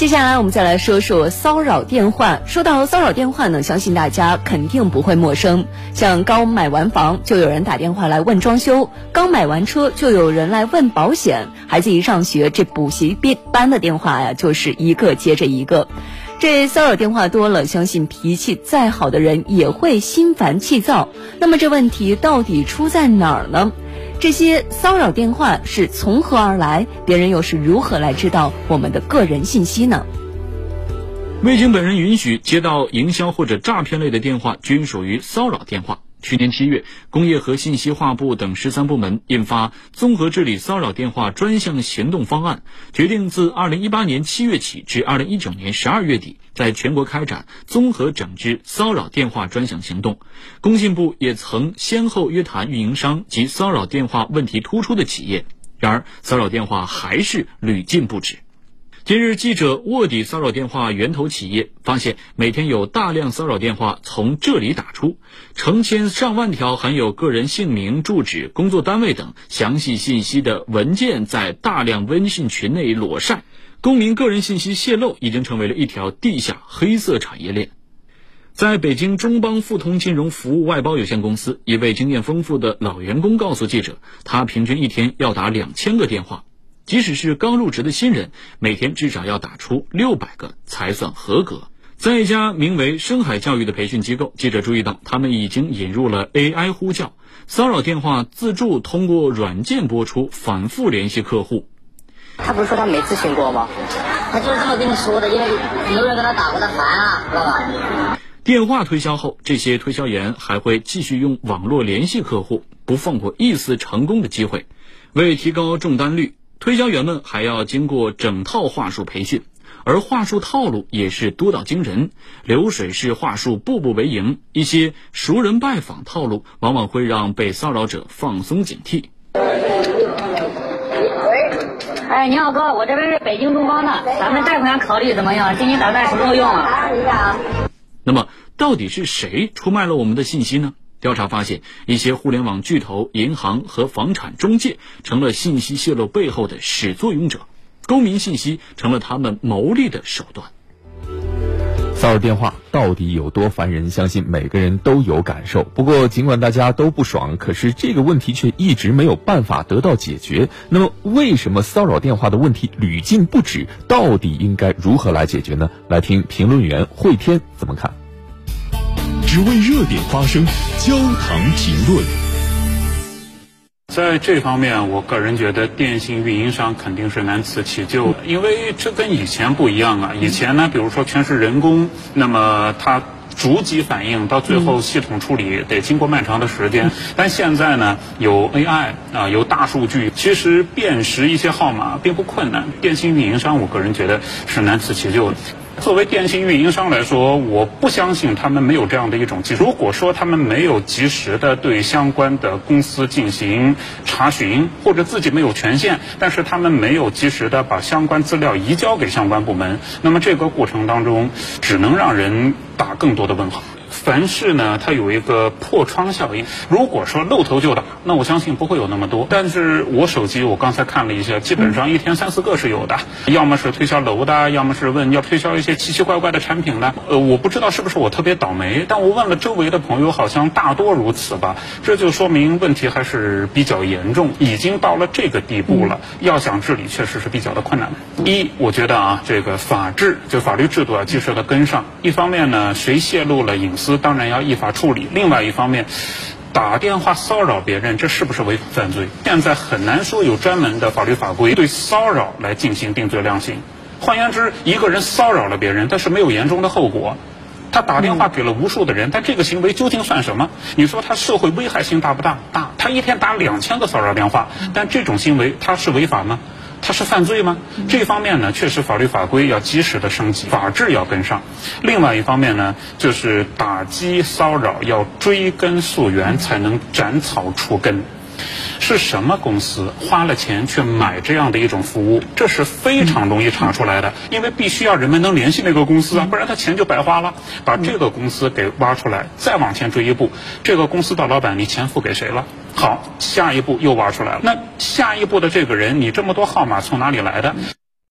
接下来我们再来说说骚扰电话。说到骚扰电话呢，相信大家肯定不会陌生。像刚买完房就有人打电话来问装修，刚买完车就有人来问保险，孩子一上学这补习班的电话呀就是一个接着一个。这骚扰电话多了，相信脾气再好的人也会心烦气躁。那么这问题到底出在哪儿呢？这些骚扰电话是从何而来？别人又是如何来知道我们的个人信息呢？未经本人允许接到营销或者诈骗类的电话，均属于骚扰电话。去年七月，工业和信息化部等十三部门印发《综合治理骚扰电话专项行动方案》，决定自二零一八年七月起至二零一九年十二月底，在全国开展综合整治骚扰电话专项行动。工信部也曾先后约谈运营商及骚扰电话问题突出的企业，然而骚扰电话还是屡禁不止。近日，记者卧底骚扰电话源头企业，发现每天有大量骚扰电话从这里打出，成千上万条含有个人姓名、住址、工作单位等详细信息的文件在大量微信群内裸晒，公民个人信息泄露已经成为了一条地下黑色产业链。在北京中邦富通金融服务外包有限公司，一位经验丰富的老员工告诉记者，他平均一天要打两千个电话。即使是刚入职的新人，每天至少要打出六百个才算合格。在一家名为深海教育的培训机构，记者注意到，他们已经引入了 AI 呼叫骚扰电话，自助通过软件播出，反复联系客户。他不是说他没咨询过吗？他就是这么跟你说的，因为有人跟他打过，他烦啊，知道吧？电话推销后，这些推销员还会继续用网络联系客户，不放过一丝成功的机会。为提高中单率。推销员们还要经过整套话术培训，而话术套路也是多到惊人，流水式话术步步为营，一些熟人拜访套路往往会让被骚扰者放松警惕。喂，哎，你好哥，我这边是北京东方的，咱们贷款考虑怎么样？今年打算什么时候用啊？那么，到底是谁出卖了我们的信息呢？调查发现，一些互联网巨头、银行和房产中介成了信息泄露背后的始作俑者，公民信息成了他们牟利的手段。骚扰电话到底有多烦人？相信每个人都有感受。不过，尽管大家都不爽，可是这个问题却一直没有办法得到解决。那么，为什么骚扰电话的问题屡禁不止？到底应该如何来解决呢？来听评论员慧天怎么看。只为热点发声，焦糖评论。在这方面，我个人觉得电信运营商肯定是难辞其咎，因为这跟以前不一样啊。以前呢，比如说全是人工，那么它逐级反应，到最后系统处理得经过漫长的时间。但现在呢，有 AI 啊，有大数据，其实辨识一些号码并不困难。电信运营商，我个人觉得是难辞其咎的。作为电信运营商来说，我不相信他们没有这样的一种技术。如果说他们没有及时的对相关的公司进行查询，或者自己没有权限，但是他们没有及时的把相关资料移交给相关部门，那么这个过程当中，只能让人打更多的问号。凡事呢，它有一个破窗效应。如果说露头就打，那我相信不会有那么多。但是我手机我刚才看了一下，基本上一天三四个是有的，要么是推销楼的，要么是问要推销一些奇奇怪怪的产品的。呃，我不知道是不是我特别倒霉，但我问了周围的朋友，好像大多如此吧。这就说明问题还是比较严重，已经到了这个地步了。要想治理，确实是比较的困难。一，我觉得啊，这个法治就法律制度啊及时的跟上。一方面呢，谁泄露了隐私？当然要依法处理。另外一方面，打电话骚扰别人，这是不是违法犯罪？现在很难说有专门的法律法规对骚扰来进行定罪量刑。换言之，一个人骚扰了别人，但是没有严重的后果，他打电话给了无数的人，但这个行为究竟算什么？你说他社会危害性大不大？大。他一天打两千个骚扰电话，但这种行为他是违法吗？它是犯罪吗？这方面呢，确实法律法规要及时的升级，法治要跟上。另外一方面呢，就是打击骚扰要追根溯源，才能斩草除根。是什么公司花了钱去买这样的一种服务？这是非常容易查出来的，因为必须要人们能联系那个公司啊，不然他钱就白花了。把这个公司给挖出来，再往前追一步，这个公司的老板你钱付给谁了？好，下一步又挖出来了。那下一步的这个人，你这么多号码从哪里来的？